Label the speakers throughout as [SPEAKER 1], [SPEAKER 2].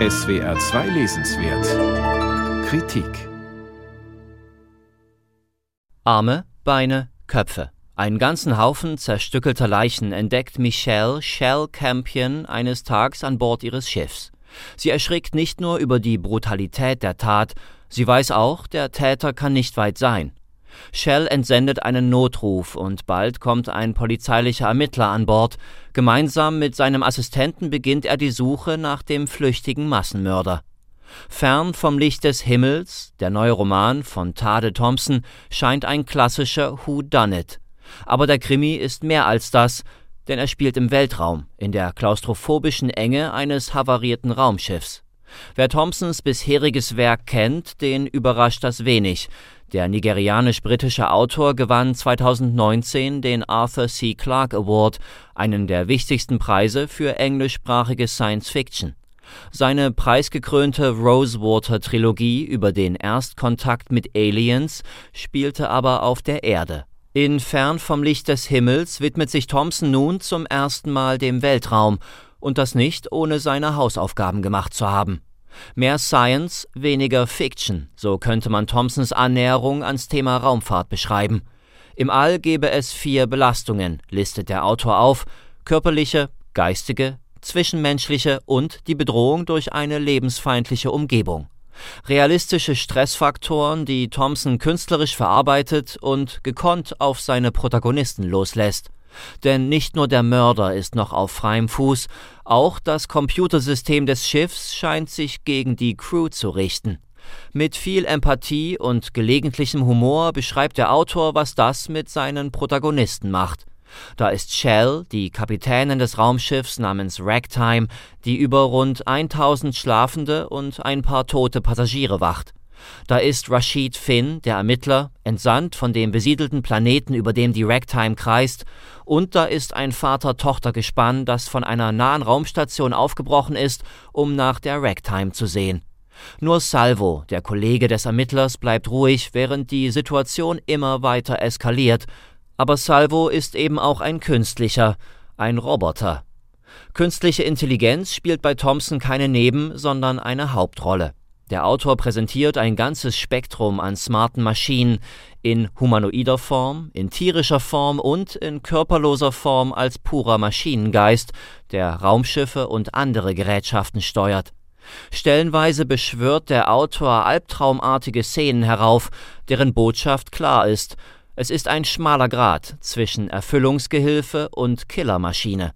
[SPEAKER 1] SWR 2 Lesenswert Kritik
[SPEAKER 2] Arme, Beine, Köpfe. Einen ganzen Haufen zerstückelter Leichen entdeckt Michelle Shell Campion eines Tages an Bord ihres Schiffs. Sie erschrickt nicht nur über die Brutalität der Tat, sie weiß auch, der Täter kann nicht weit sein. Shell entsendet einen Notruf und bald kommt ein polizeilicher Ermittler an Bord. Gemeinsam mit seinem Assistenten beginnt er die Suche nach dem flüchtigen Massenmörder. Fern vom Licht des Himmels, der neue Roman von Tade Thompson, scheint ein klassischer Who Done It. Aber der Krimi ist mehr als das, denn er spielt im Weltraum, in der klaustrophobischen Enge eines havarierten Raumschiffs. Wer Thompsons bisheriges Werk kennt, den überrascht das wenig. Der nigerianisch-britische Autor gewann 2019 den Arthur C. Clarke Award, einen der wichtigsten Preise für englischsprachige Science Fiction. Seine preisgekrönte Rosewater-Trilogie über den Erstkontakt mit Aliens spielte aber auf der Erde. In Fern vom Licht des Himmels widmet sich Thompson nun zum ersten Mal dem Weltraum, und das nicht ohne seine Hausaufgaben gemacht zu haben. Mehr Science, weniger Fiction, so könnte man Thompsons Annäherung ans Thema Raumfahrt beschreiben. Im All gebe es vier Belastungen, listet der Autor auf, körperliche, geistige, zwischenmenschliche und die Bedrohung durch eine lebensfeindliche Umgebung. Realistische Stressfaktoren, die Thompson künstlerisch verarbeitet und gekonnt auf seine Protagonisten loslässt. Denn nicht nur der Mörder ist noch auf freiem Fuß, auch das Computersystem des Schiffs scheint sich gegen die Crew zu richten. Mit viel Empathie und gelegentlichem Humor beschreibt der Autor, was das mit seinen Protagonisten macht. Da ist Shell, die Kapitänin des Raumschiffs namens Ragtime, die über rund 1000 schlafende und ein paar tote Passagiere wacht. Da ist Rashid Finn, der Ermittler, entsandt von dem besiedelten Planeten, über dem die Ragtime kreist, und da ist ein Vater-Tochter-Gespann, das von einer nahen Raumstation aufgebrochen ist, um nach der Ragtime zu sehen. Nur Salvo, der Kollege des Ermittlers, bleibt ruhig, während die Situation immer weiter eskaliert, aber Salvo ist eben auch ein künstlicher, ein Roboter. Künstliche Intelligenz spielt bei Thompson keine Neben-, sondern eine Hauptrolle. Der Autor präsentiert ein ganzes Spektrum an smarten Maschinen in humanoider Form, in tierischer Form und in körperloser Form als purer Maschinengeist, der Raumschiffe und andere Gerätschaften steuert. Stellenweise beschwört der Autor albtraumartige Szenen herauf, deren Botschaft klar ist, es ist ein schmaler Grat zwischen Erfüllungsgehilfe und Killermaschine.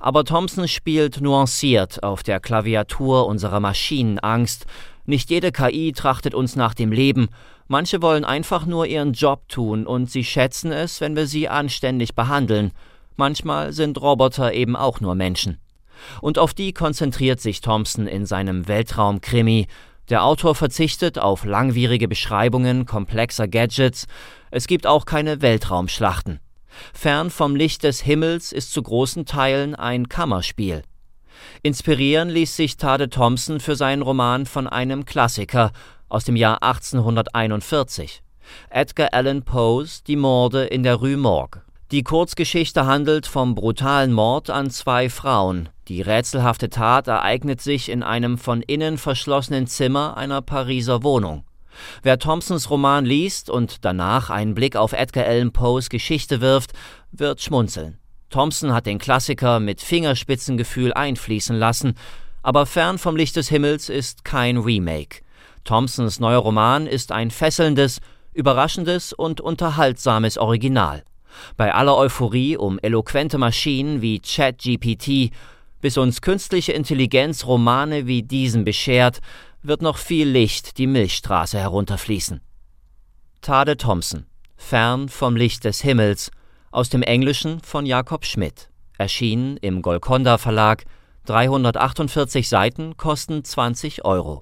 [SPEAKER 2] Aber Thompson spielt nuanciert auf der Klaviatur unserer Maschinenangst. Nicht jede KI trachtet uns nach dem Leben, manche wollen einfach nur ihren Job tun und sie schätzen es, wenn wir sie anständig behandeln. Manchmal sind Roboter eben auch nur Menschen. Und auf die konzentriert sich Thompson in seinem Weltraumkrimi, der Autor verzichtet auf langwierige Beschreibungen komplexer Gadgets, es gibt auch keine Weltraumschlachten. Fern vom Licht des Himmels ist zu großen Teilen ein Kammerspiel. Inspirieren ließ sich Tade Thompson für seinen Roman von einem Klassiker aus dem Jahr 1841, Edgar Allan Poes Die Morde in der Rue Morgue. Die Kurzgeschichte handelt vom brutalen Mord an zwei Frauen. Die rätselhafte Tat ereignet sich in einem von innen verschlossenen Zimmer einer Pariser Wohnung. Wer Thompsons Roman liest und danach einen Blick auf Edgar Allan Poes Geschichte wirft, wird schmunzeln. Thompson hat den Klassiker mit Fingerspitzengefühl einfließen lassen, aber fern vom Licht des Himmels ist kein Remake. Thompsons neuer Roman ist ein fesselndes, überraschendes und unterhaltsames Original. Bei aller Euphorie um eloquente Maschinen wie ChatGPT, bis uns künstliche Intelligenz Romane wie diesen beschert, wird noch viel Licht die Milchstraße herunterfließen. Tade Thompson, Fern vom Licht des Himmels, aus dem Englischen von Jakob Schmidt, erschienen im Golconda Verlag, 348 Seiten kosten 20 Euro.